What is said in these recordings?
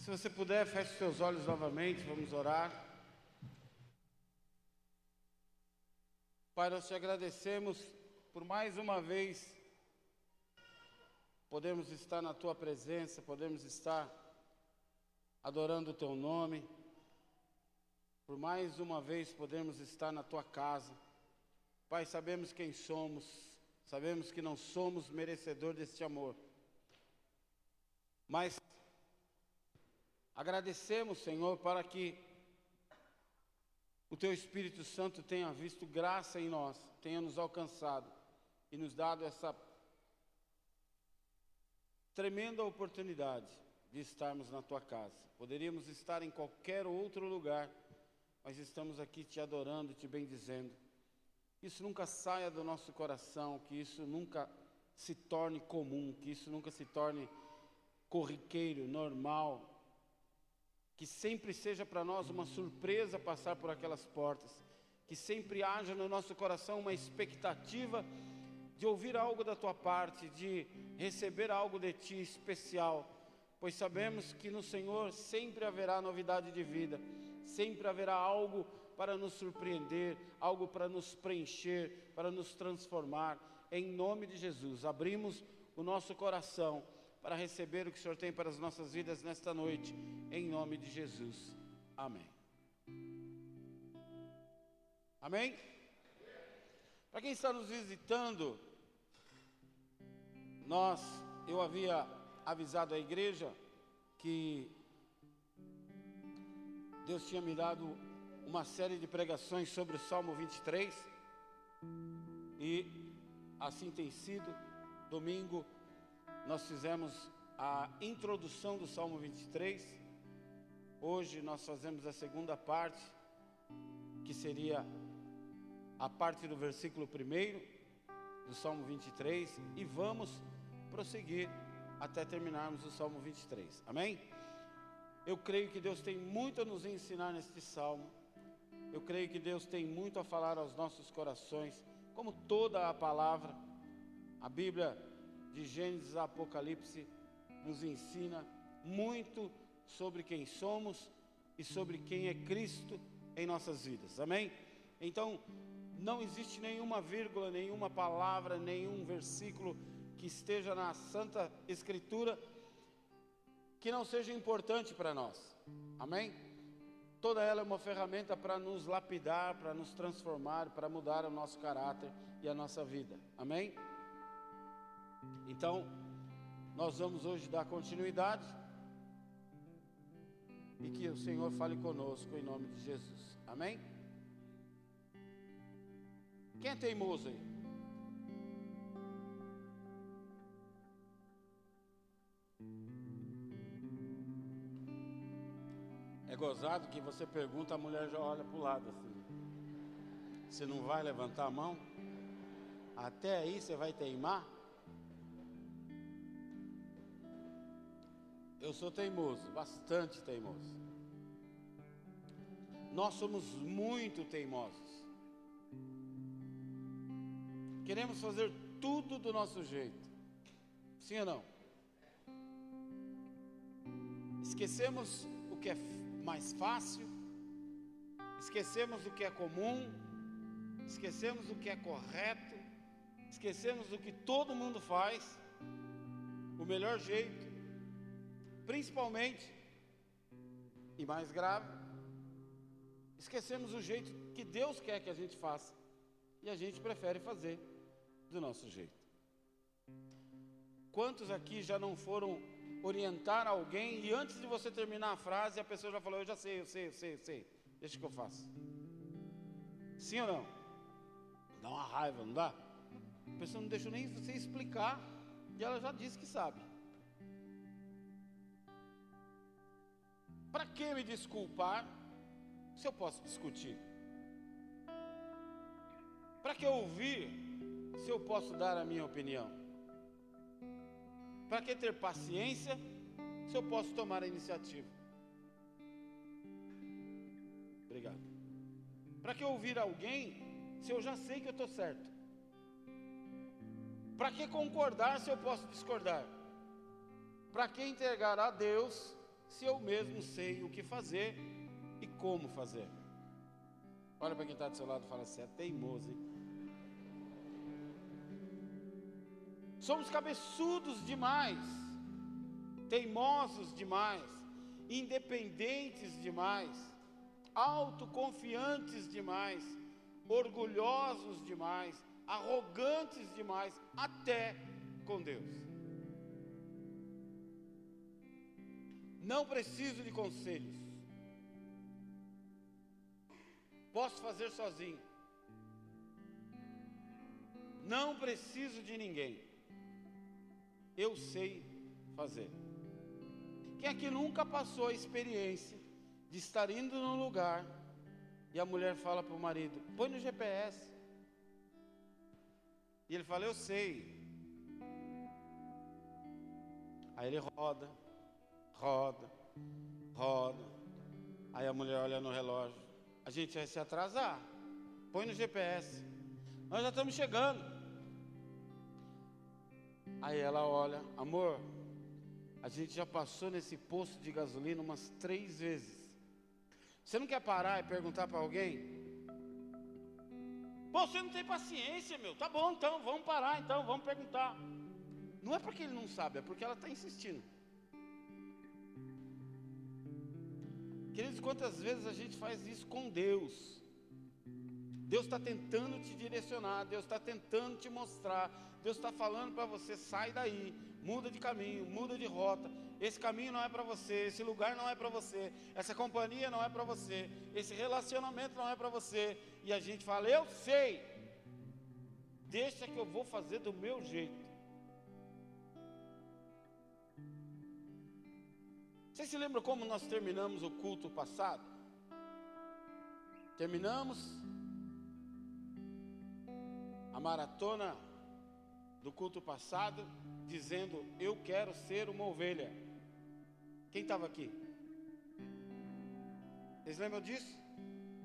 Se você puder, feche seus olhos novamente, vamos orar. Pai, nós te agradecemos por mais uma vez podemos estar na tua presença, podemos estar adorando o teu nome. Por mais uma vez podemos estar na tua casa. Pai, sabemos quem somos, sabemos que não somos merecedor deste amor. Mas agradecemos, Senhor, para que o teu Espírito Santo tenha visto graça em nós, tenha nos alcançado e nos dado essa tremenda oportunidade de estarmos na tua casa. Poderíamos estar em qualquer outro lugar, mas estamos aqui te adorando, te bendizendo. Isso nunca saia do nosso coração, que isso nunca se torne comum, que isso nunca se torne corriqueiro, normal, que sempre seja para nós uma surpresa passar por aquelas portas, que sempre haja no nosso coração uma expectativa de ouvir algo da tua parte, de receber algo de ti especial, pois sabemos que no Senhor sempre haverá novidade de vida, sempre haverá algo para nos surpreender, algo para nos preencher, para nos transformar. Em nome de Jesus, abrimos o nosso coração para receber o que o Senhor tem para as nossas vidas nesta noite, em nome de Jesus. Amém. Amém? Para quem está nos visitando, nós, eu havia avisado a igreja que Deus tinha me dado uma série de pregações sobre o Salmo 23 e assim tem sido. Domingo nós fizemos a introdução do Salmo 23. Hoje nós fazemos a segunda parte, que seria a parte do versículo 1 do Salmo 23 e vamos prosseguir até terminarmos o Salmo 23. Amém? Eu creio que Deus tem muito a nos ensinar neste salmo. Eu creio que Deus tem muito a falar aos nossos corações, como toda a palavra. A Bíblia de Gênesis a Apocalipse nos ensina muito sobre quem somos e sobre quem é Cristo em nossas vidas. Amém? Então, não existe nenhuma vírgula, nenhuma palavra, nenhum versículo que esteja na Santa Escritura que não seja importante para nós. Amém? Toda ela é uma ferramenta para nos lapidar, para nos transformar, para mudar o nosso caráter e a nossa vida. Amém? Então, nós vamos hoje dar continuidade e que o Senhor fale conosco em nome de Jesus. Amém? Quem é teimoso aí? gozado que você pergunta, a mulher já olha para o lado assim. Você não vai levantar a mão? Até aí você vai teimar? Eu sou teimoso, bastante teimoso. Nós somos muito teimosos. Queremos fazer tudo do nosso jeito. Sim ou não? Esquecemos o que é mais fácil, esquecemos o que é comum, esquecemos o que é correto, esquecemos o que todo mundo faz, o melhor jeito, principalmente, e mais grave, esquecemos o jeito que Deus quer que a gente faça, e a gente prefere fazer do nosso jeito. Quantos aqui já não foram orientar alguém e antes de você terminar a frase, a pessoa já falou: Eu já sei, eu sei, eu sei, eu sei. Deixa que eu faço. Sim ou não? Dá uma raiva, não dá? A pessoa não deixou nem você explicar e ela já disse que sabe. Para que me desculpar se eu posso discutir? Para que ouvir se eu posso dar a minha opinião? Para que ter paciência se eu posso tomar a iniciativa? Obrigado. Para que ouvir alguém se eu já sei que eu estou certo? Para que concordar se eu posso discordar? Para que entregar a Deus se eu mesmo sei o que fazer e como fazer? Olha para quem está do seu lado e fala assim: é teimoso, hein? Somos cabeçudos demais, teimosos demais, independentes demais, autoconfiantes demais, orgulhosos demais, arrogantes demais, até com Deus. Não preciso de conselhos. Posso fazer sozinho. Não preciso de ninguém. Eu sei fazer. Quem aqui nunca passou a experiência de estar indo num lugar e a mulher fala para o marido: põe no GPS. E ele fala: eu sei. Aí ele roda, roda, roda. Aí a mulher olha no relógio. A gente vai se atrasar. Põe no GPS. Nós já estamos chegando. Aí ela olha, amor, a gente já passou nesse posto de gasolina umas três vezes. Você não quer parar e perguntar para alguém? Pô, você não tem paciência, meu. Tá bom, então, vamos parar, então, vamos perguntar. Não é porque ele não sabe, é porque ela está insistindo. Queridos, quantas vezes a gente faz isso com Deus? Deus está tentando te direcionar, Deus está tentando te mostrar, Deus está falando para você: sai daí, muda de caminho, muda de rota. Esse caminho não é para você, esse lugar não é para você, essa companhia não é para você, esse relacionamento não é para você. E a gente fala: eu sei, deixa que eu vou fazer do meu jeito. Você se lembra como nós terminamos o culto passado? Terminamos a maratona do culto passado dizendo: Eu quero ser uma ovelha. Quem estava aqui? Vocês lembram disso?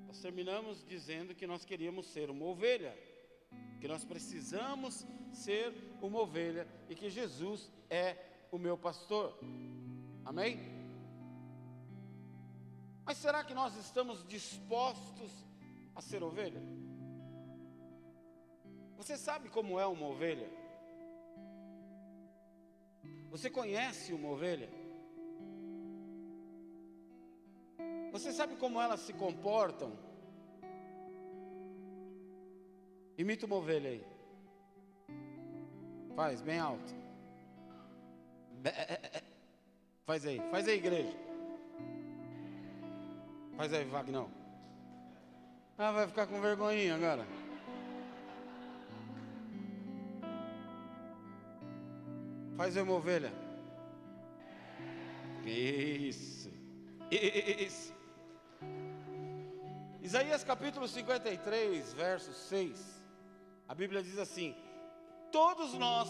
Nós terminamos dizendo que nós queríamos ser uma ovelha, que nós precisamos ser uma ovelha e que Jesus é o meu pastor. Amém? Mas será que nós estamos dispostos a ser ovelha? Você sabe como é uma ovelha? Você conhece uma ovelha? Você sabe como elas se comportam? Imita uma ovelha aí. Faz bem alto. Faz aí, faz aí, igreja. Faz aí, Vagnão. Ah, vai ficar com vergonhinha agora. Faz aí uma ovelha. Isso. Isso. Isaías capítulo 53, verso 6. A Bíblia diz assim: Todos nós,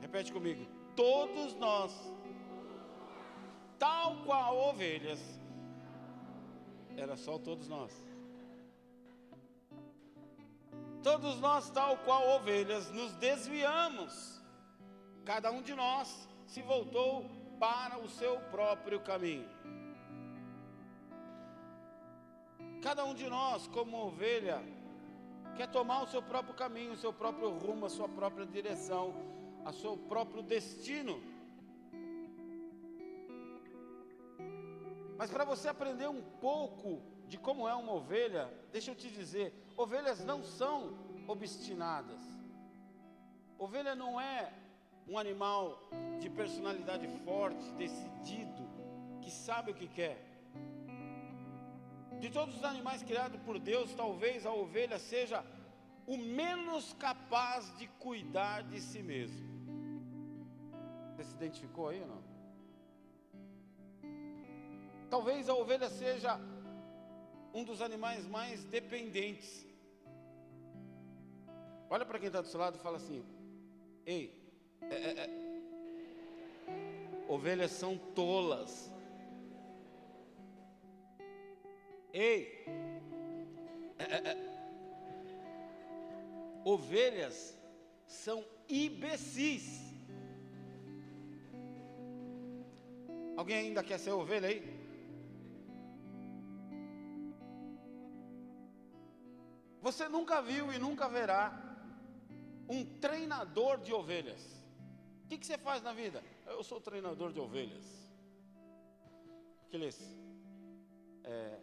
repete comigo, todos nós, tal qual ovelhas, era só todos nós. Todos nós, tal qual ovelhas, nos desviamos. Cada um de nós se voltou para o seu próprio caminho. Cada um de nós, como ovelha, quer tomar o seu próprio caminho, o seu próprio rumo, a sua própria direção, o seu próprio destino. Mas para você aprender um pouco de como é uma ovelha, deixa eu te dizer: ovelhas não são obstinadas. Ovelha não é um animal de personalidade forte, decidido, que sabe o que quer. De todos os animais criados por Deus, talvez a ovelha seja o menos capaz de cuidar de si mesmo. Você se identificou aí ou não? Talvez a ovelha seja um dos animais mais dependentes. Olha para quem está do seu lado e fala assim: Ei, é, é, é, ovelhas são tolas. Ei, é, é, é, ovelhas são imbecis. Alguém ainda quer ser ovelha aí? Você nunca viu e nunca verá um treinador de ovelhas. O que, que você faz na vida? Eu sou treinador de ovelhas. Aqueles é,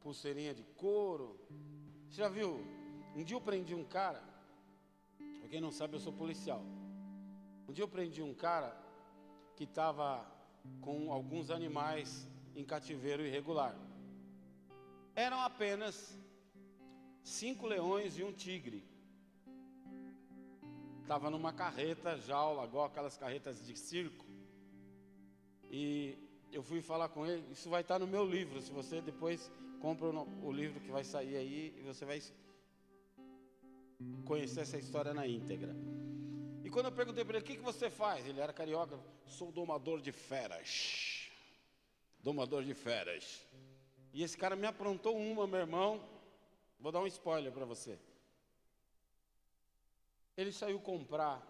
pulseirinha de couro. Você já viu? Um dia eu prendi um cara. Para quem não sabe, eu sou policial. Um dia eu prendi um cara que estava com alguns animais em cativeiro irregular. Eram apenas cinco leões e um tigre. Estava numa carreta, jaula, igual aquelas carretas de circo. E eu fui falar com ele, isso vai estar no meu livro, se você depois compra o livro que vai sair aí você vai conhecer essa história na íntegra. E quando eu perguntei para ele, o que, que você faz? Ele era carioca, sou domador de feras. Domador de feras. E esse cara me aprontou uma, meu irmão. Vou dar um spoiler para você. Ele saiu comprar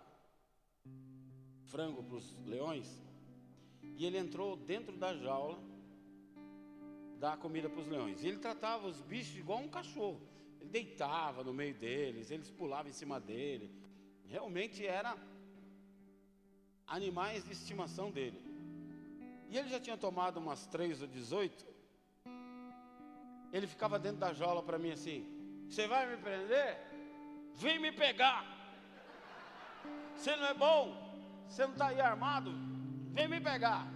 frango para os leões e ele entrou dentro da jaula dar comida para os leões. Ele tratava os bichos igual um cachorro. Ele deitava no meio deles, eles pulavam em cima dele. Realmente era animais de estimação dele. E ele já tinha tomado umas três ou dezoito. Ele ficava dentro da jaula para mim assim: Você vai me prender? Vem me pegar. Você não é bom? Você não está aí armado? Vem me pegar.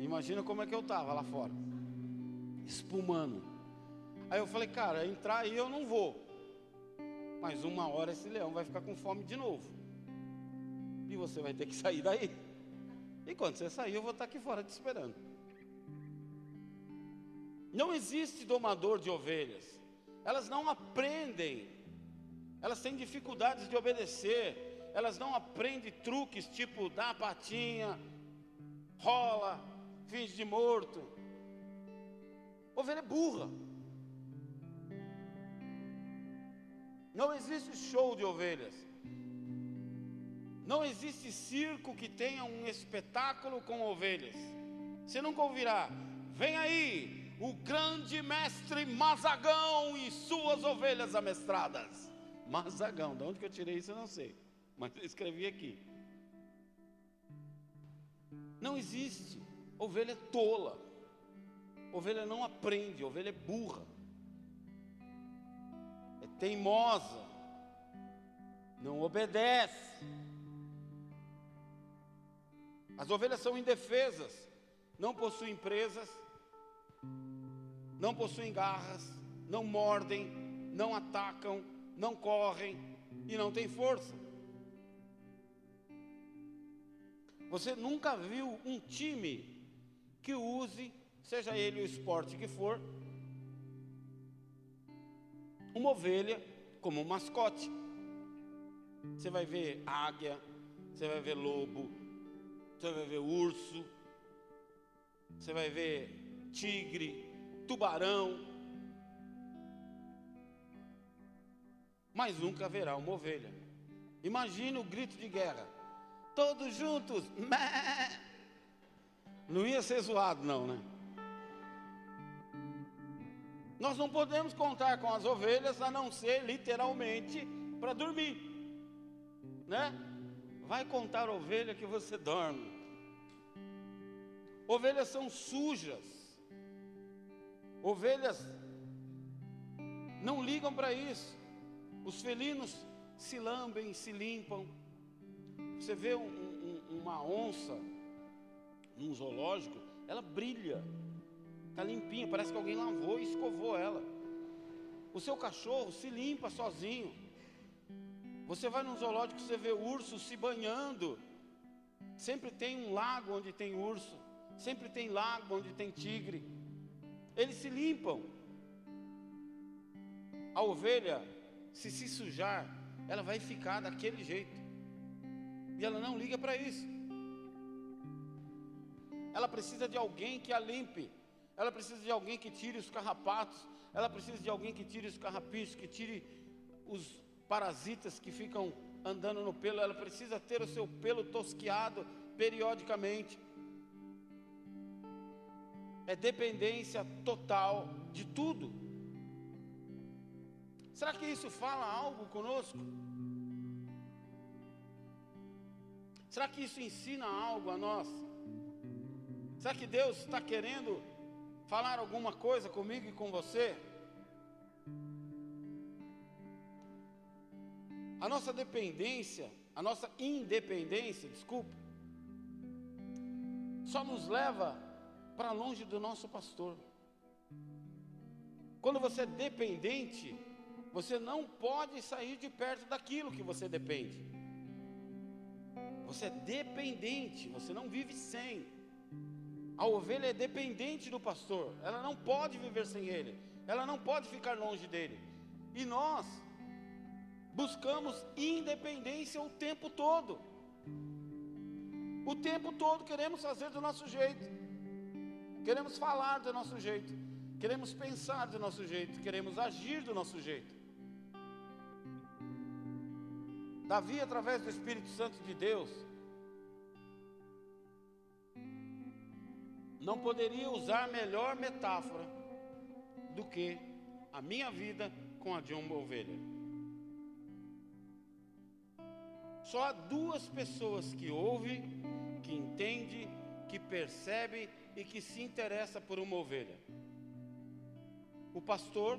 Imagina como é que eu estava lá fora, espumando. Aí eu falei, cara, entrar aí eu não vou. Mas uma hora esse leão vai ficar com fome de novo. E você vai ter que sair daí. E quando você sair, eu vou estar aqui fora te esperando. Não existe domador de ovelhas. Elas não aprendem. Elas têm dificuldades de obedecer. Elas não aprendem truques tipo dá a patinha, rola, finge de morto. Ovelha é burra. Não existe show de ovelhas. Não existe circo que tenha um espetáculo com ovelhas. Você nunca ouvirá. Vem aí o grande mestre Mazagão e suas ovelhas amestradas. Mazagão, de onde que eu tirei isso eu não sei. Mas eu escrevi aqui. Não existe. Ovelha tola. Ovelha não aprende, ovelha é burra. É teimosa. Não obedece. As ovelhas são indefesas, não possuem presas, não possuem garras, não mordem, não atacam, não correm e não têm força. Você nunca viu um time que use, seja ele o esporte que for, uma ovelha como um mascote. Você vai ver águia, você vai ver lobo, você vai ver urso, você vai ver tigre, tubarão. Mas nunca haverá uma ovelha. Imagina o grito de guerra. Todos juntos. Não ia ser zoado, não, né? Nós não podemos contar com as ovelhas a não ser literalmente para dormir, né? Vai contar ovelha que você dorme. Ovelhas são sujas. Ovelhas não ligam para isso. Os felinos se lambem, se limpam. Você vê um, um, uma onça num zoológico, ela brilha, está limpinha, parece que alguém lavou e escovou ela. O seu cachorro se limpa sozinho. Você vai num zoológico, você vê urso se banhando. Sempre tem um lago onde tem urso, sempre tem lago onde tem tigre. Eles se limpam. A ovelha, se se sujar, ela vai ficar daquele jeito. E ela não liga para isso ela precisa de alguém que a limpe, ela precisa de alguém que tire os carrapatos, ela precisa de alguém que tire os carrapichos, que tire os parasitas que ficam andando no pelo, ela precisa ter o seu pelo tosquiado periodicamente. É dependência total de tudo. Será que isso fala algo conosco? Será que isso ensina algo a nós? Será que Deus está querendo falar alguma coisa comigo e com você? A nossa dependência, a nossa independência, desculpa, só nos leva para longe do nosso pastor. Quando você é dependente, você não pode sair de perto daquilo que você depende. Você é dependente, você não vive sem. A ovelha é dependente do pastor, ela não pode viver sem ele, ela não pode ficar longe dele. E nós buscamos independência o tempo todo. O tempo todo queremos fazer do nosso jeito, queremos falar do nosso jeito, queremos pensar do nosso jeito, queremos agir do nosso jeito. Davi, através do Espírito Santo de Deus, não poderia usar melhor metáfora do que a minha vida com a de uma ovelha. Só há duas pessoas que ouvem, que entende, que percebe e que se interessa por uma ovelha: o pastor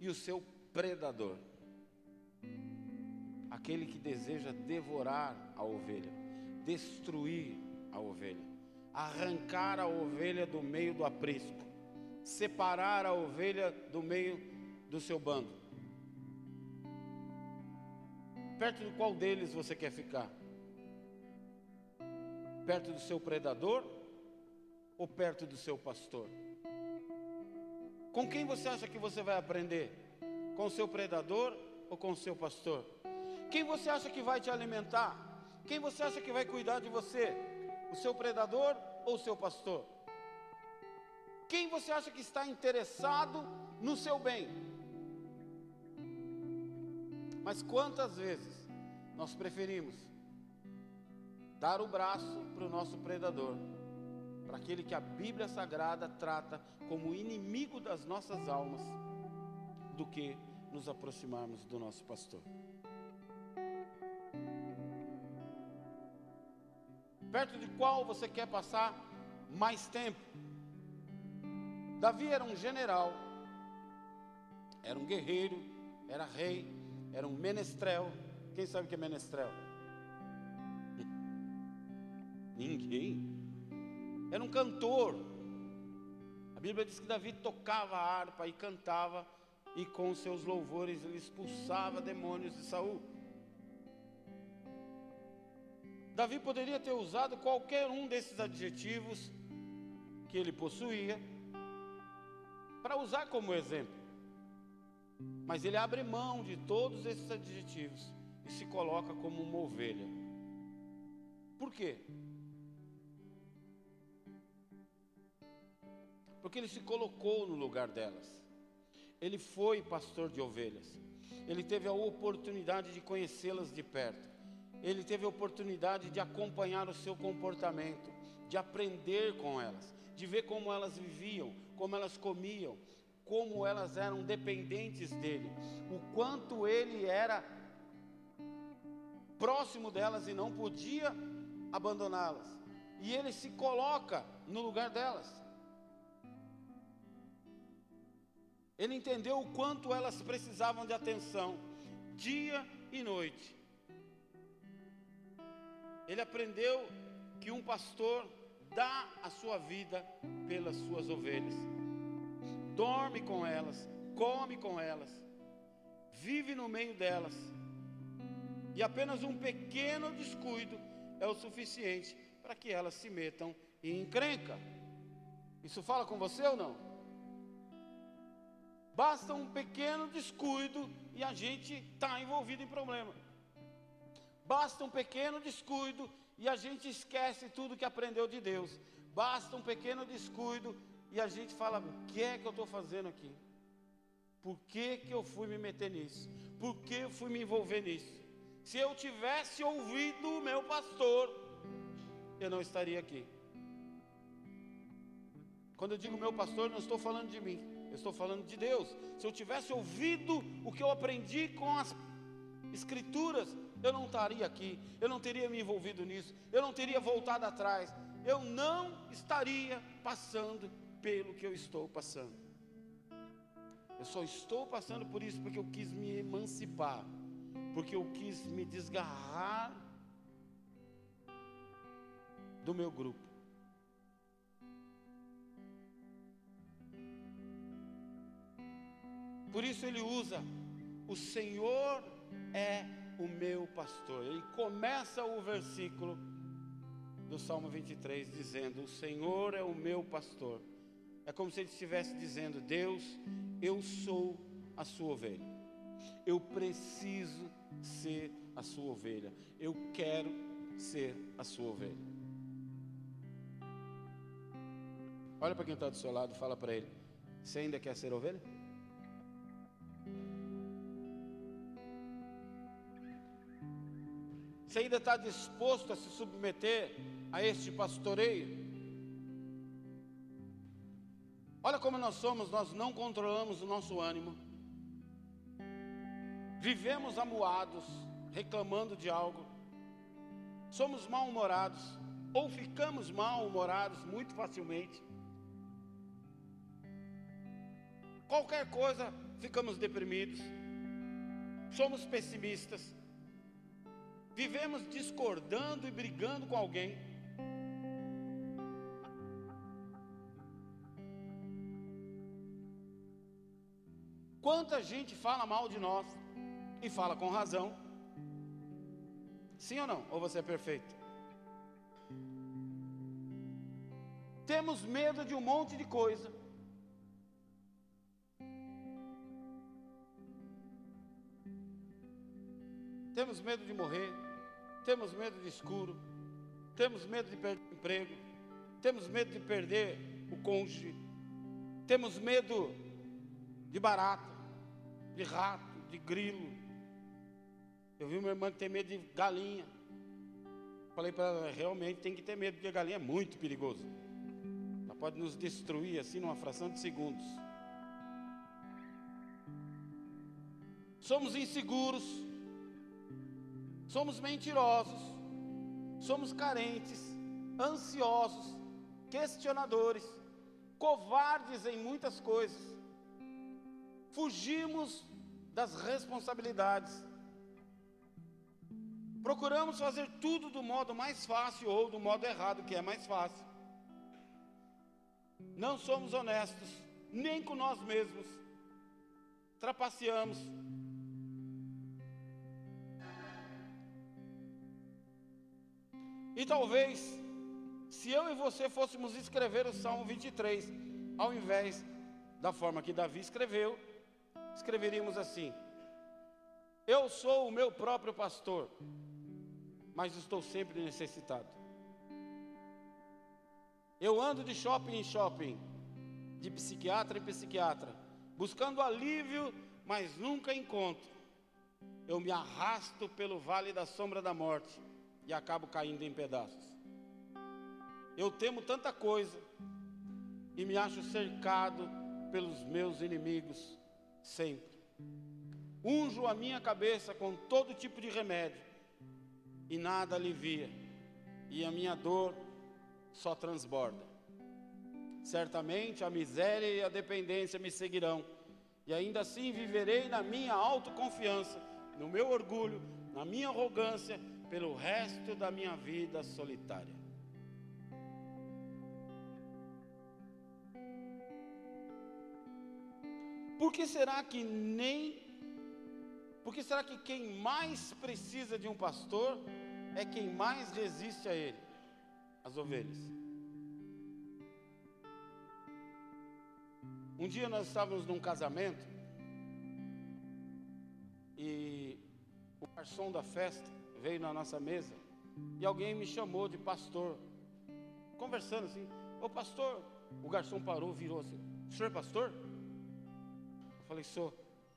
e o seu predador aquele que deseja devorar a ovelha, destruir a ovelha, arrancar a ovelha do meio do aprisco, separar a ovelha do meio do seu bando. Perto de qual deles você quer ficar? Perto do seu predador ou perto do seu pastor? Com quem você acha que você vai aprender? Com o seu predador ou com o seu pastor? Quem você acha que vai te alimentar? Quem você acha que vai cuidar de você? O seu predador ou o seu pastor? Quem você acha que está interessado no seu bem? Mas quantas vezes nós preferimos dar o braço para o nosso predador, para aquele que a Bíblia Sagrada trata como inimigo das nossas almas, do que nos aproximarmos do nosso pastor? perto de qual você quer passar mais tempo. Davi era um general, era um guerreiro, era rei, era um menestrel. Quem sabe o que é menestrel? Ninguém. Era um cantor. A Bíblia diz que Davi tocava a harpa e cantava, e com seus louvores ele expulsava demônios de Saul. Davi poderia ter usado qualquer um desses adjetivos que ele possuía para usar como exemplo. Mas ele abre mão de todos esses adjetivos e se coloca como uma ovelha. Por quê? Porque ele se colocou no lugar delas. Ele foi pastor de ovelhas. Ele teve a oportunidade de conhecê-las de perto ele teve a oportunidade de acompanhar o seu comportamento, de aprender com elas, de ver como elas viviam, como elas comiam, como elas eram dependentes dele, o quanto ele era próximo delas e não podia abandoná-las. E ele se coloca no lugar delas. Ele entendeu o quanto elas precisavam de atenção, dia e noite. Ele aprendeu que um pastor dá a sua vida pelas suas ovelhas, dorme com elas, come com elas, vive no meio delas, e apenas um pequeno descuido é o suficiente para que elas se metam em encrenca. Isso fala com você ou não? Basta um pequeno descuido e a gente está envolvido em problema. Basta um pequeno descuido e a gente esquece tudo que aprendeu de Deus. Basta um pequeno descuido e a gente fala: o que é que eu estou fazendo aqui? Por que, que eu fui me meter nisso? Por que eu fui me envolver nisso? Se eu tivesse ouvido o meu pastor, eu não estaria aqui. Quando eu digo meu pastor, não estou falando de mim, eu estou falando de Deus. Se eu tivesse ouvido o que eu aprendi com as Escrituras, eu não estaria aqui, eu não teria me envolvido nisso, eu não teria voltado atrás, eu não estaria passando pelo que eu estou passando. Eu só estou passando por isso porque eu quis me emancipar, porque eu quis me desgarrar do meu grupo. Por isso ele usa: o Senhor é o meu pastor. Ele começa o versículo do Salmo 23 dizendo: O Senhor é o meu pastor. É como se ele estivesse dizendo: Deus, eu sou a sua ovelha. Eu preciso ser a sua ovelha. Eu quero ser a sua ovelha. Olha para quem está do seu lado fala para ele: Você ainda quer ser ovelha? Você ainda está disposto a se submeter a este pastoreio? Olha como nós somos, nós não controlamos o nosso ânimo. Vivemos amuados, reclamando de algo. Somos mal-humorados ou ficamos mal-humorados muito facilmente. Qualquer coisa, ficamos deprimidos. Somos pessimistas vivemos discordando e brigando com alguém. Quanta gente fala mal de nós e fala com razão. Sim ou não? Ou você é perfeito? Temos medo de um monte de coisa. Temos medo de morrer temos medo de escuro, temos medo de perder o emprego, temos medo de perder o cônjuge, temos medo de barata, de rato, de grilo. Eu vi uma irmã tem medo de galinha. Falei para ela, realmente tem que ter medo, porque a galinha é muito perigoso. Ela pode nos destruir assim numa fração de segundos. Somos inseguros, somos mentirosos, somos carentes, ansiosos, questionadores, covardes em muitas coisas, fugimos das responsabilidades, procuramos fazer tudo do modo mais fácil ou do modo errado, que é mais fácil. Não somos honestos, nem com nós mesmos, trapaceamos, E talvez, se eu e você fôssemos escrever o Salmo 23, ao invés da forma que Davi escreveu, escreveríamos assim: Eu sou o meu próprio pastor, mas estou sempre necessitado. Eu ando de shopping em shopping, de psiquiatra em psiquiatra, buscando alívio, mas nunca encontro. Eu me arrasto pelo vale da sombra da morte e acabo caindo em pedaços. Eu temo tanta coisa e me acho cercado pelos meus inimigos sempre. Unjo a minha cabeça com todo tipo de remédio e nada alivia, e a minha dor só transborda. Certamente a miséria e a dependência me seguirão, e ainda assim viverei na minha autoconfiança, no meu orgulho, na minha arrogância pelo resto da minha vida solitária. Por que será que nem por que será que quem mais precisa de um pastor é quem mais resiste a ele? As ovelhas. Um dia nós estávamos num casamento e o garçom da festa veio na nossa mesa e alguém me chamou de pastor, conversando assim, ô pastor, o garçom parou, virou assim, o senhor é pastor? Eu falei, sou.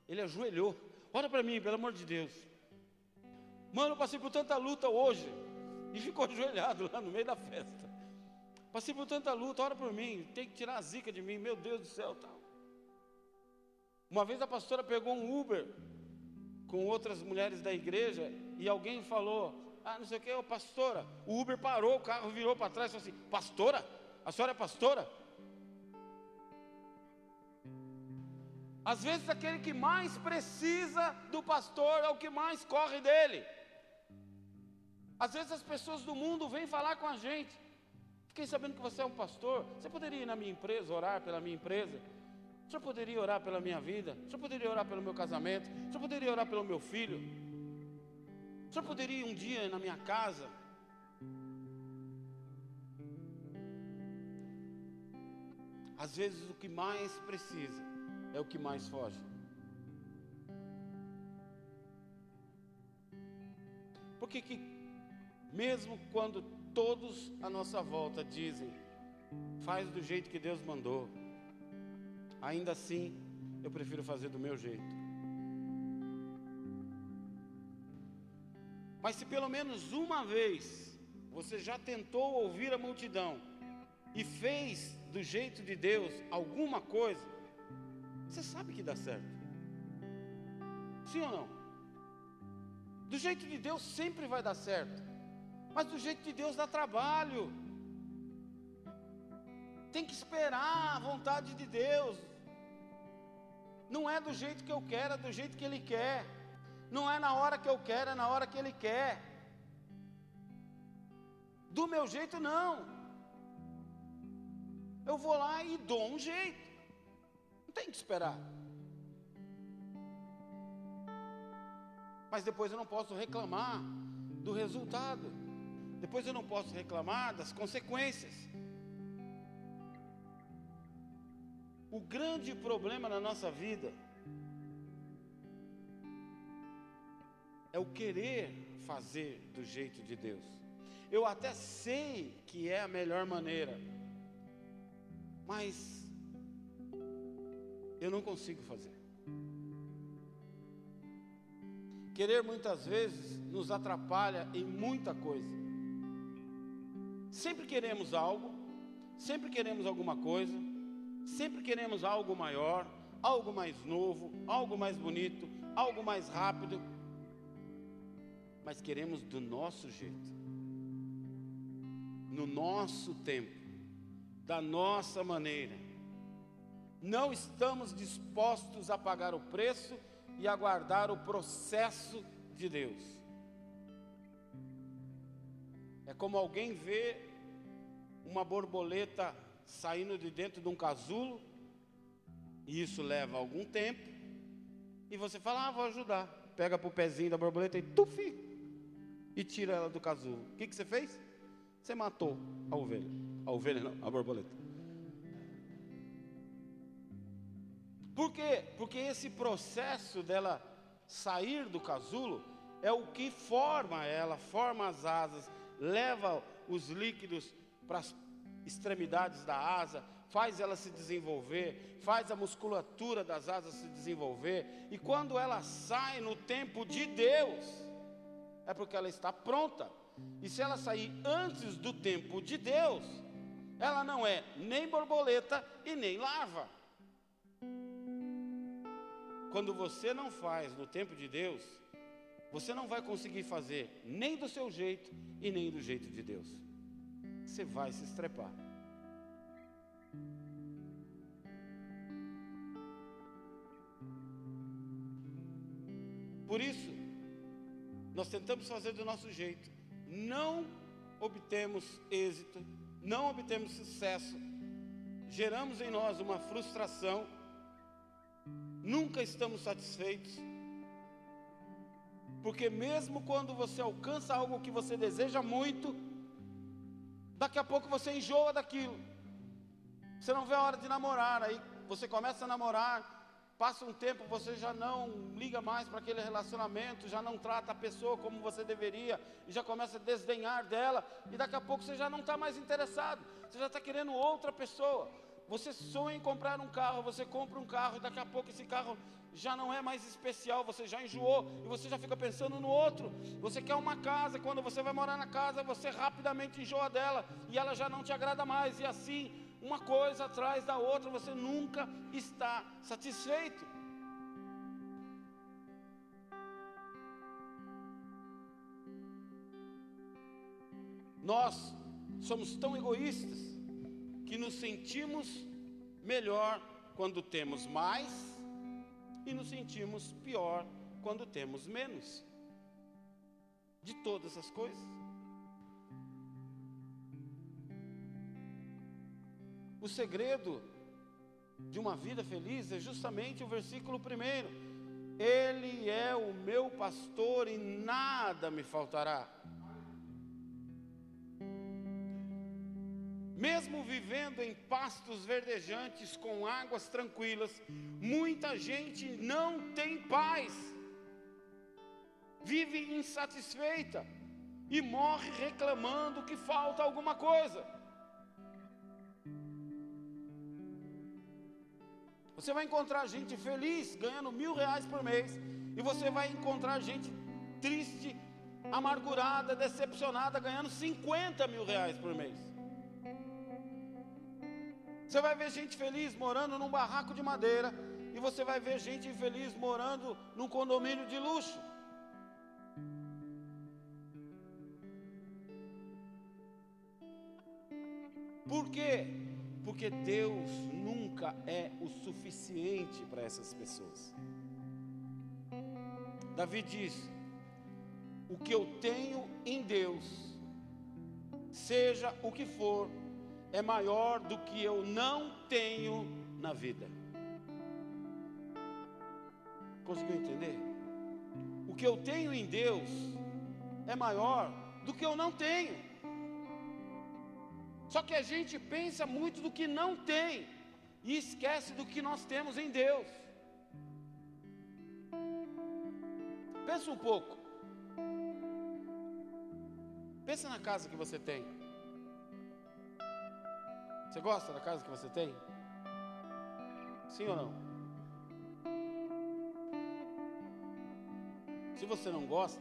Ele ajoelhou, olha para mim, pelo amor de Deus. Mano, eu passei por tanta luta hoje. E ficou ajoelhado lá no meio da festa. Passei por tanta luta, ora por mim, tem que tirar a zica de mim, meu Deus do céu, tal. Uma vez a pastora pegou um Uber com outras mulheres da igreja e alguém falou: Ah, não sei o que, ô pastora. O Uber parou, o carro virou para trás e falou assim: Pastora? A senhora é pastora? Às vezes aquele que mais precisa do pastor é o que mais corre dele. Às vezes as pessoas do mundo vêm falar com a gente. Fiquei sabendo que você é um pastor. Você poderia ir na minha empresa, orar pela minha empresa? O senhor poderia orar pela minha vida? O senhor poderia orar pelo meu casamento? O senhor poderia orar pelo meu filho? O senhor poderia um dia na minha casa? Às vezes o que mais precisa é o que mais foge. Por que que mesmo quando todos à nossa volta dizem, faz do jeito que Deus mandou, ainda assim eu prefiro fazer do meu jeito. Mas se pelo menos uma vez você já tentou ouvir a multidão e fez do jeito de Deus alguma coisa, você sabe que dá certo. Sim ou não? Do jeito de Deus sempre vai dar certo. Mas do jeito de Deus dá trabalho. Tem que esperar a vontade de Deus. Não é do jeito que eu quero, é do jeito que Ele quer. Não é na hora que eu quero, é na hora que Ele quer. Do meu jeito, não. Eu vou lá e dou um jeito. Não tem que esperar. Mas depois eu não posso reclamar do resultado. Depois eu não posso reclamar das consequências. O grande problema na nossa vida é o querer fazer do jeito de Deus. Eu até sei que é a melhor maneira, mas eu não consigo fazer. Querer muitas vezes nos atrapalha em muita coisa. Sempre queremos algo, sempre queremos alguma coisa, sempre queremos algo maior, algo mais novo, algo mais bonito, algo mais rápido, mas queremos do nosso jeito, no nosso tempo, da nossa maneira. Não estamos dispostos a pagar o preço e aguardar o processo de Deus. É como alguém vê uma borboleta saindo de dentro de um casulo, e isso leva algum tempo, e você fala, ah, vou ajudar. Pega para o pezinho da borboleta e tufi, e tira ela do casulo. O que, que você fez? Você matou a ovelha. A ovelha não, a borboleta. Por quê? Porque esse processo dela sair do casulo é o que forma ela, forma as asas, leva os líquidos para as extremidades da asa, faz ela se desenvolver, faz a musculatura das asas se desenvolver, e quando ela sai no tempo de Deus, é porque ela está pronta. E se ela sair antes do tempo de Deus, ela não é nem borboleta e nem larva. Quando você não faz no tempo de Deus, você não vai conseguir fazer nem do seu jeito e nem do jeito de Deus. Você vai se estrepar. Por isso, nós tentamos fazer do nosso jeito, não obtemos êxito, não obtemos sucesso, geramos em nós uma frustração, nunca estamos satisfeitos. Porque mesmo quando você alcança algo que você deseja muito, daqui a pouco você enjoa daquilo. Você não vê a hora de namorar, aí você começa a namorar, passa um tempo, você já não liga mais para aquele relacionamento, já não trata a pessoa como você deveria, e já começa a desdenhar dela, e daqui a pouco você já não está mais interessado, você já está querendo outra pessoa. Você sonha em comprar um carro, você compra um carro e daqui a pouco esse carro já não é mais especial, você já enjoou e você já fica pensando no outro. Você quer uma casa, quando você vai morar na casa, você rapidamente enjoa dela e ela já não te agrada mais, e assim, uma coisa atrás da outra, você nunca está satisfeito. Nós somos tão egoístas que nos sentimos melhor quando temos mais e nos sentimos pior quando temos menos de todas as coisas. O segredo de uma vida feliz é justamente o versículo primeiro: Ele é o meu pastor e nada me faltará. Mesmo vivendo em pastos verdejantes com águas tranquilas, muita gente não tem paz, vive insatisfeita e morre reclamando que falta alguma coisa. Você vai encontrar gente feliz ganhando mil reais por mês, e você vai encontrar gente triste, amargurada, decepcionada, ganhando 50 mil reais por mês. Você vai ver gente feliz morando num barraco de madeira, e você vai ver gente infeliz morando num condomínio de luxo. Por quê? Porque Deus nunca é o suficiente para essas pessoas. Davi diz: O que eu tenho em Deus, seja o que for, é maior do que eu não tenho na vida. Conseguiu entender? O que eu tenho em Deus é maior do que eu não tenho. Só que a gente pensa muito do que não tem e esquece do que nós temos em Deus. Pensa um pouco. Pensa na casa que você tem. Você gosta da casa que você tem? Sim ou não? Se você não gosta,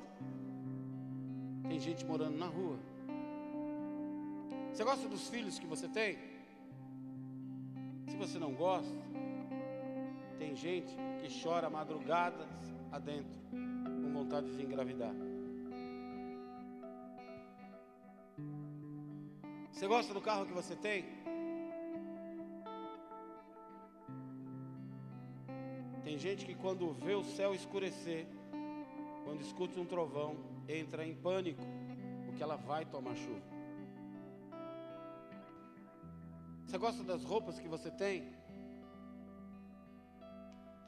tem gente morando na rua. Você gosta dos filhos que você tem? Se você não gosta, tem gente que chora madrugadas adentro, com vontade de engravidar. Você gosta do carro que você tem? Gente que quando vê o céu escurecer, quando escuta um trovão, entra em pânico, porque ela vai tomar chuva. Você gosta das roupas que você tem?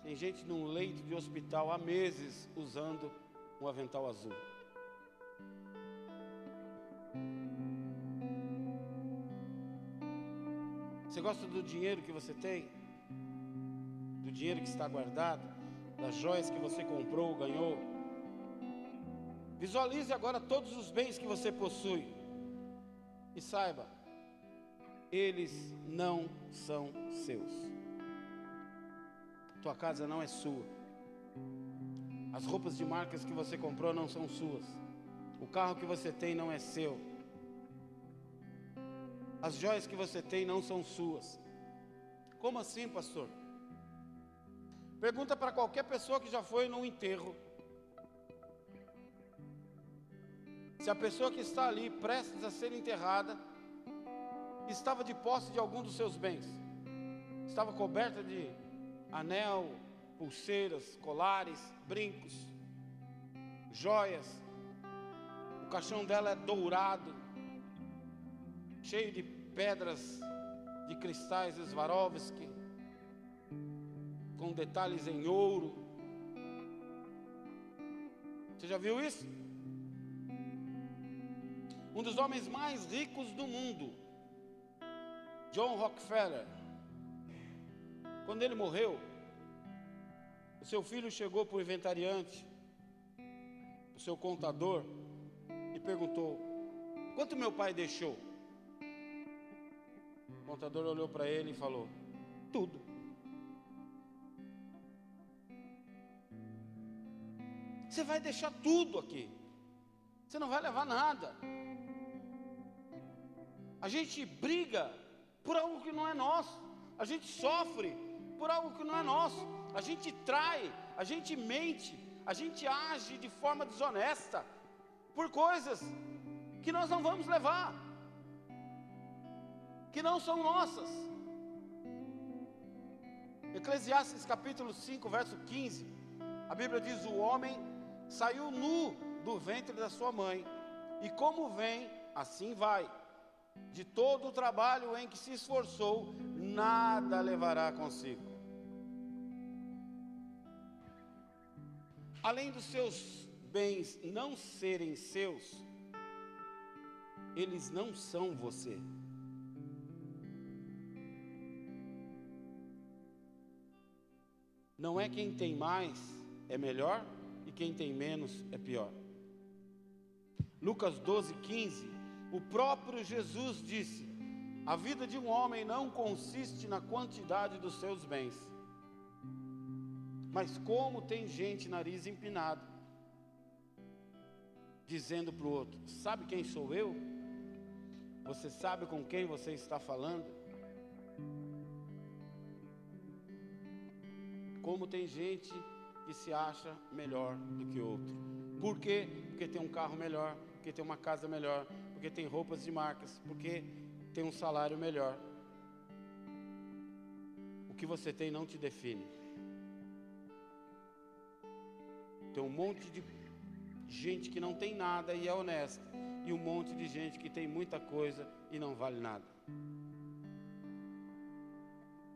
Tem gente num leito de hospital há meses usando um avental azul. Você gosta do dinheiro que você tem? Dinheiro que está guardado, das joias que você comprou, ganhou. Visualize agora todos os bens que você possui e saiba, eles não são seus. Tua casa não é sua. As roupas de marcas que você comprou não são suas. O carro que você tem não é seu. As joias que você tem não são suas. Como assim, pastor? Pergunta para qualquer pessoa que já foi num enterro. Se a pessoa que está ali, prestes a ser enterrada, estava de posse de algum dos seus bens, estava coberta de anel, pulseiras, colares, brincos, joias, o caixão dela é dourado, cheio de pedras de cristais Swarovski, com detalhes em ouro. Você já viu isso? Um dos homens mais ricos do mundo, John Rockefeller, quando ele morreu, o seu filho chegou para o inventariante, o seu contador, e perguntou: Quanto meu pai deixou? O contador olhou para ele e falou: Tudo. Você vai deixar tudo aqui. Você não vai levar nada. A gente briga por algo que não é nosso. A gente sofre por algo que não é nosso. A gente trai, a gente mente, a gente age de forma desonesta por coisas que nós não vamos levar, que não são nossas. Eclesiastes capítulo 5, verso 15, a Bíblia diz: O homem saiu nu do ventre da sua mãe, e como vem, assim vai. De todo o trabalho em que se esforçou, nada levará consigo. Além dos seus bens não serem seus, eles não são você. Não é quem tem mais é melhor e quem tem menos é pior. Lucas 12, 15, o próprio Jesus disse: A vida de um homem não consiste na quantidade dos seus bens, mas como tem gente nariz empinado, dizendo para o outro: Sabe quem sou eu? Você sabe com quem você está falando? Como tem gente que se acha melhor do que outro. Por quê? Porque tem um carro melhor, porque tem uma casa melhor, porque tem roupas de marcas, porque tem um salário melhor. O que você tem não te define. Tem um monte de gente que não tem nada e é honesta, e um monte de gente que tem muita coisa e não vale nada.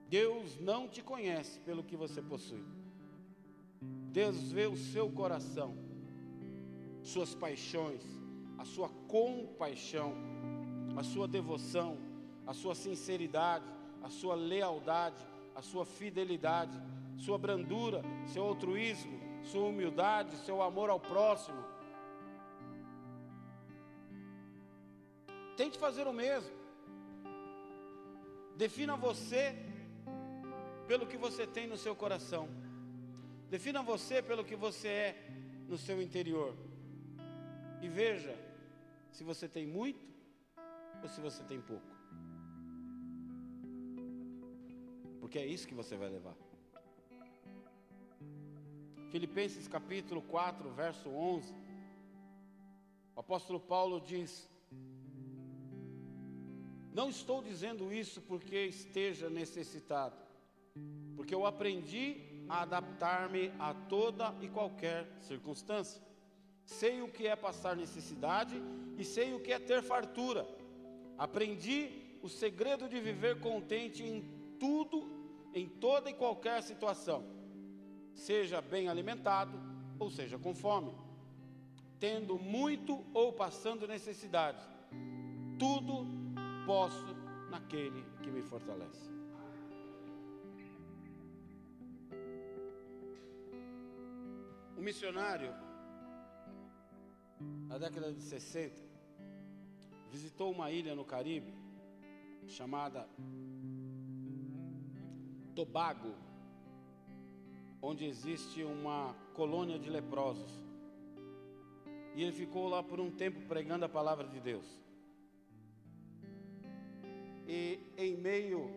Deus não te conhece pelo que você possui. Deus vê o seu coração, suas paixões, a sua compaixão, a sua devoção, a sua sinceridade, a sua lealdade, a sua fidelidade, sua brandura, seu altruísmo, sua humildade, seu amor ao próximo. Tente fazer o mesmo. Defina você pelo que você tem no seu coração. Defina você pelo que você é no seu interior. E veja se você tem muito ou se você tem pouco. Porque é isso que você vai levar. Filipenses capítulo 4, verso 11. O apóstolo Paulo diz: Não estou dizendo isso porque esteja necessitado, porque eu aprendi adaptar-me a toda e qualquer circunstância. Sei o que é passar necessidade e sei o que é ter fartura. Aprendi o segredo de viver contente em tudo, em toda e qualquer situação, seja bem alimentado ou seja com fome, tendo muito ou passando necessidade. Tudo posso naquele que me fortalece. Missionário, na década de 60, visitou uma ilha no Caribe chamada Tobago, onde existe uma colônia de leprosos. E ele ficou lá por um tempo pregando a palavra de Deus. E em meio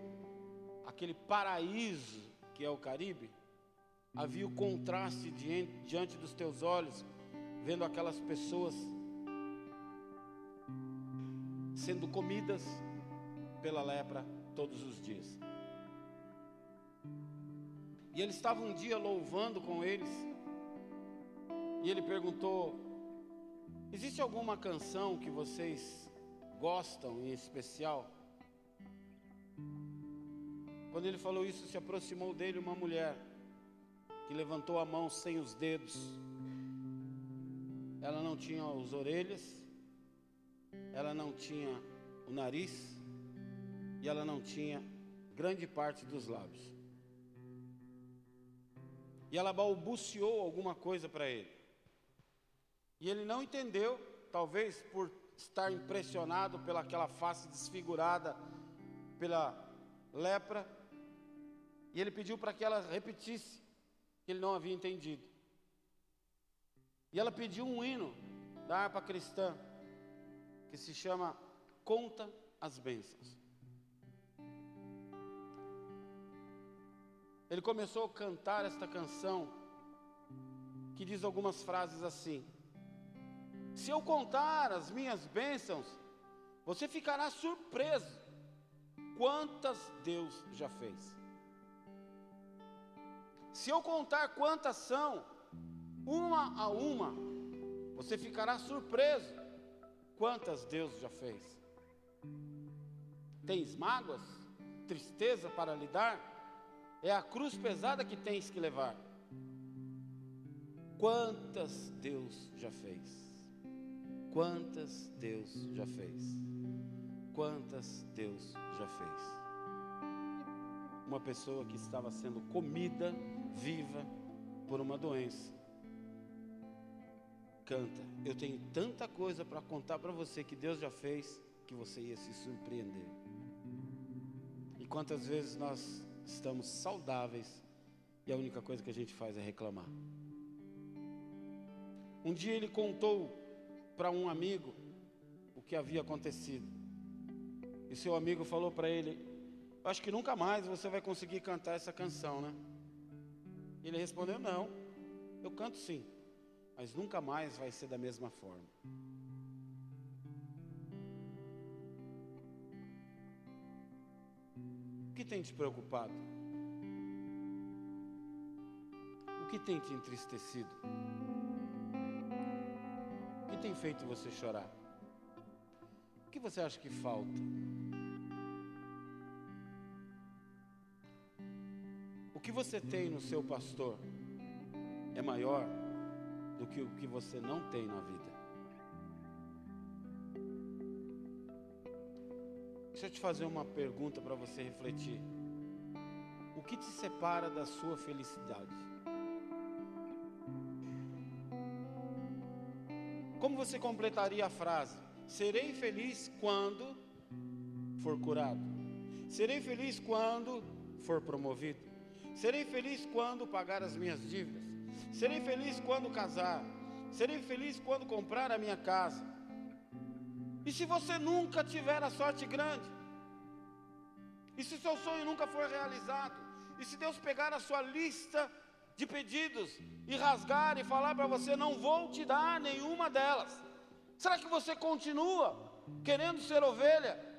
àquele paraíso que é o Caribe, havia o contraste diante, dos teus olhos, vendo aquelas pessoas sendo comidas pela lepra todos os dias. E ele estava um dia louvando com eles, e ele perguntou: Existe alguma canção que vocês gostam em especial? Quando ele falou isso, se aproximou dele uma mulher que levantou a mão sem os dedos. Ela não tinha as orelhas, ela não tinha o nariz e ela não tinha grande parte dos lábios. E ela balbuciou alguma coisa para ele. E ele não entendeu, talvez por estar impressionado pelaquela face desfigurada pela lepra, e ele pediu para que ela repetisse, que ele não havia entendido. E ela pediu um hino da harpa cristã, que se chama Conta as Bênçãos. Ele começou a cantar esta canção, que diz algumas frases assim: Se eu contar as minhas bênçãos, você ficará surpreso quantas Deus já fez. Se eu contar quantas são, uma a uma, você ficará surpreso quantas Deus já fez. Tens mágoas, tristeza para lidar? É a cruz pesada que tens que levar. Quantas Deus já fez? Quantas Deus já fez? Quantas Deus já fez? Uma pessoa que estava sendo comida viva por uma doença. Canta, eu tenho tanta coisa para contar para você que Deus já fez, que você ia se surpreender. E quantas vezes nós estamos saudáveis e a única coisa que a gente faz é reclamar. Um dia ele contou para um amigo o que havia acontecido. E seu amigo falou para ele: Acho que nunca mais você vai conseguir cantar essa canção, né? Ele respondeu: Não, eu canto sim, mas nunca mais vai ser da mesma forma. O que tem te preocupado? O que tem te entristecido? O que tem feito você chorar? O que você acha que falta? O que você tem no seu pastor é maior do que o que você não tem na vida. Deixa eu te fazer uma pergunta para você refletir. O que te separa da sua felicidade? Como você completaria a frase? Serei feliz quando for curado. Serei feliz quando for promovido. Serei feliz quando pagar as minhas dívidas. Serei feliz quando casar. Serei feliz quando comprar a minha casa. E se você nunca tiver a sorte grande? E se seu sonho nunca for realizado? E se Deus pegar a sua lista de pedidos e rasgar e falar para você: não vou te dar nenhuma delas? Será que você continua querendo ser ovelha?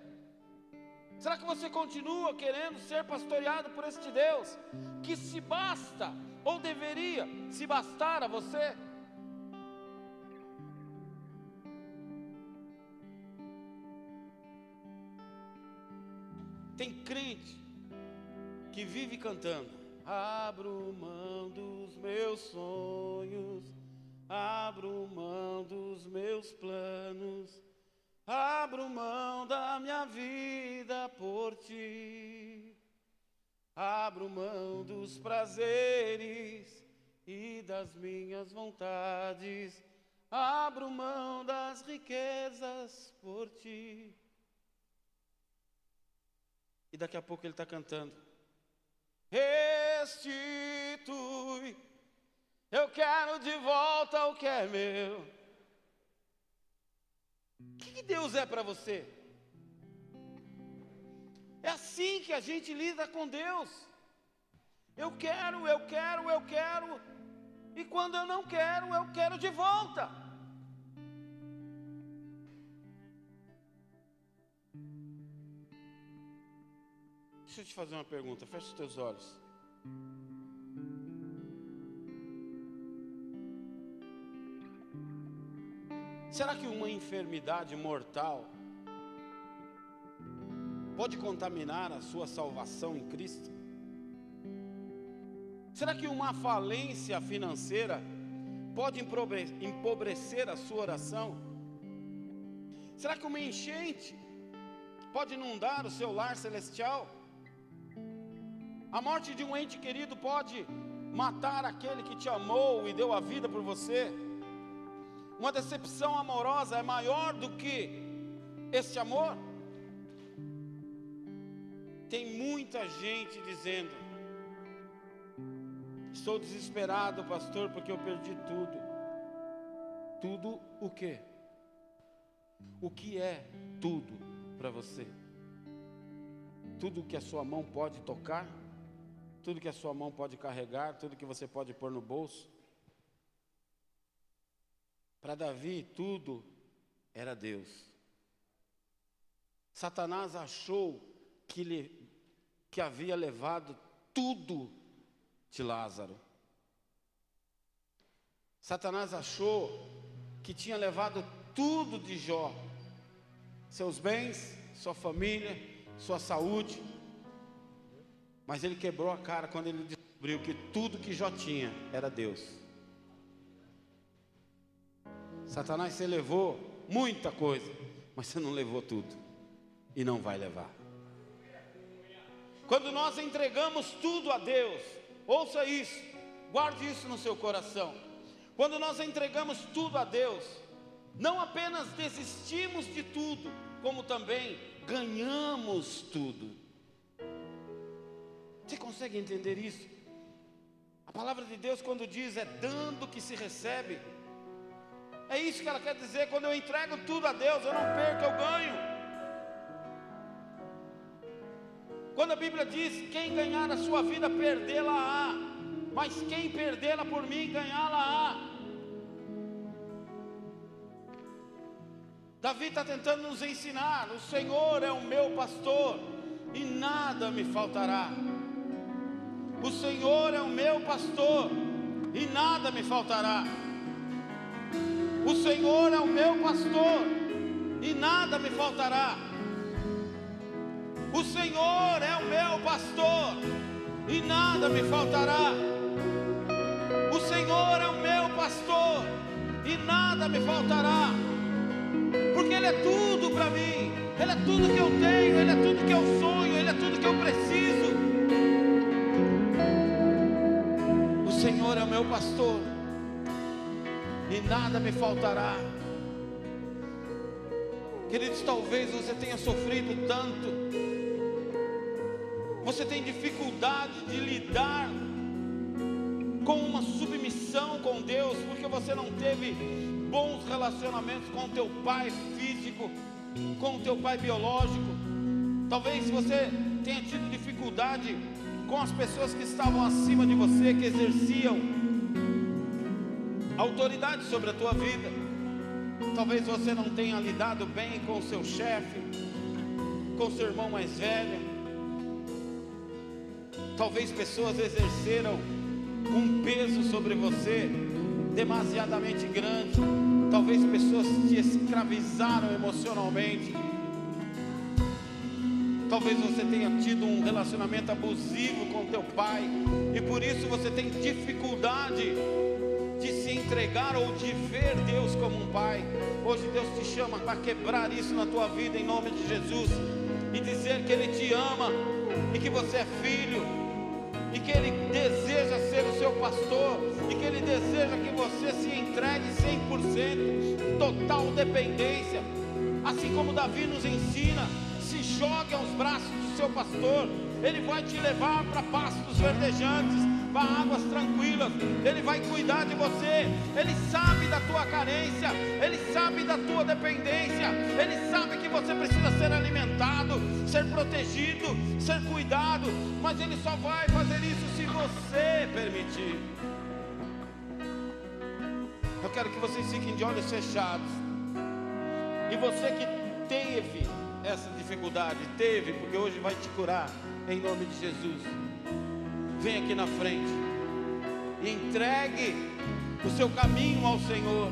Será que você continua querendo ser pastoreado por este Deus que se basta ou deveria se bastar a você? Tem crente que vive cantando: Abro mão dos meus sonhos abro mão dos meus planos, abro mão da minha vida por ti, abro mão dos prazeres e das minhas vontades, abro mão das riquezas por ti. E daqui a pouco ele está cantando. Restitui eu quero de volta o que é meu. O que Deus é para você? É assim que a gente lida com Deus. Eu quero, eu quero, eu quero. E quando eu não quero, eu quero de volta. Deixa eu te fazer uma pergunta, fecha os teus olhos. Será que uma enfermidade mortal pode contaminar a sua salvação em Cristo? Será que uma falência financeira pode empobrecer a sua oração? Será que uma enchente pode inundar o seu lar celestial? A morte de um ente querido pode matar aquele que te amou e deu a vida por você? Uma decepção amorosa é maior do que este amor? Tem muita gente dizendo: Estou desesperado, pastor, porque eu perdi tudo. Tudo o quê? O que é tudo para você? Tudo que a sua mão pode tocar? Tudo que a sua mão pode carregar? Tudo que você pode pôr no bolso? Para Davi, tudo era Deus. Satanás achou que, lhe, que havia levado tudo de Lázaro. Satanás achou que tinha levado tudo de Jó: seus bens, sua família, sua saúde. Mas ele quebrou a cara quando ele descobriu que tudo que Jó tinha era Deus. Satanás, você levou muita coisa, mas você não levou tudo e não vai levar. Quando nós entregamos tudo a Deus, ouça isso, guarde isso no seu coração. Quando nós entregamos tudo a Deus, não apenas desistimos de tudo, como também ganhamos tudo. Você consegue entender isso? A palavra de Deus, quando diz é dando que se recebe, é isso que ela quer dizer. Quando eu entrego tudo a Deus, eu não perco, eu ganho. Quando a Bíblia diz: quem ganhar a sua vida, perdê-la-á, mas quem perdê-la por mim, ganhá-la-á. Davi está tentando nos ensinar: o Senhor é o meu pastor e nada me faltará. O Senhor é o meu pastor e nada me faltará. O Senhor é o meu pastor e nada me faltará. O Senhor é o meu pastor e nada me faltará. O Senhor é o meu pastor e nada me faltará. Porque Ele é tudo para mim, Ele é tudo que eu tenho, Ele é tudo que eu sonho, Ele é tudo que eu preciso. O Senhor é o meu pastor e nada me faltará. Queridos, talvez você tenha sofrido tanto, você tem dificuldade de lidar com uma submissão com Deus, porque você não teve bons relacionamentos com teu pai físico, com teu pai biológico. Talvez você tenha tido dificuldade com as pessoas que estavam acima de você, que exerciam autoridade sobre a tua vida. Talvez você não tenha lidado bem com o seu chefe, com o seu irmão mais velho. Talvez pessoas exerceram um peso sobre você demasiadamente grande. Talvez pessoas te escravizaram emocionalmente. Talvez você tenha tido um relacionamento abusivo com teu pai e por isso você tem dificuldade entregar ou de ver Deus como um pai. Hoje Deus te chama para quebrar isso na tua vida em nome de Jesus. E dizer que Ele te ama e que você é filho. E que Ele deseja ser o seu pastor. E que Ele deseja que você se entregue 100%, total dependência, assim como Davi nos ensina, se jogue aos braços do seu pastor, Ele vai te levar para pastos verdejantes para águas tranquilas, Ele vai cuidar de você, Ele sabe da tua carência, Ele sabe da tua dependência, Ele sabe que você precisa ser alimentado, ser protegido, ser cuidado, mas Ele só vai fazer isso se você permitir. Eu quero que vocês fiquem de olhos fechados. E você que teve essa dificuldade, teve, porque hoje vai te curar, em nome de Jesus vem aqui na frente. Entregue o seu caminho ao Senhor.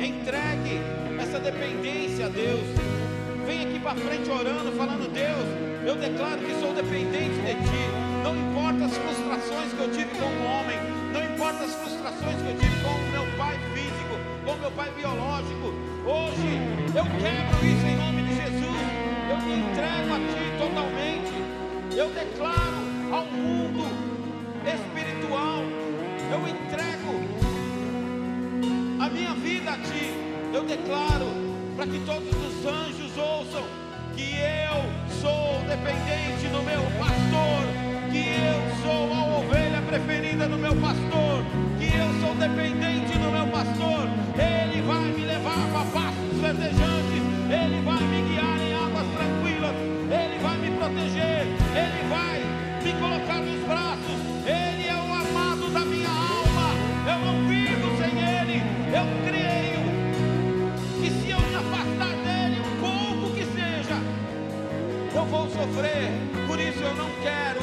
Entregue essa dependência a Deus. Vem aqui para frente orando, falando: Deus, eu declaro que sou dependente de Ti. Não importa as frustrações que eu tive como homem, não importa as frustrações que eu tive com o meu pai físico, com o meu pai biológico. Hoje eu quebro isso em nome de Jesus. Eu me entrego a Ti totalmente. Eu declaro ao mundo espiritual. Eu entrego a minha vida a Ti. Eu declaro para que todos os anjos ouçam que eu sou dependente do meu pastor, que eu sou a ovelha preferida do meu pastor, que eu sou dependente do meu pastor. Ele vai me levar para pastos verdejantes, ele vai me sofrer. Por isso eu não quero,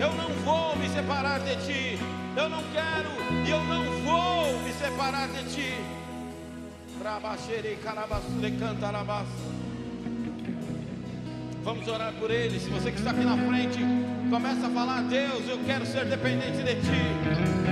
eu não vou me separar de ti. Eu não quero e eu não vou me separar de ti. Vamos orar por ele. Se você que está aqui na frente, começa a falar: Deus, eu quero ser dependente de ti.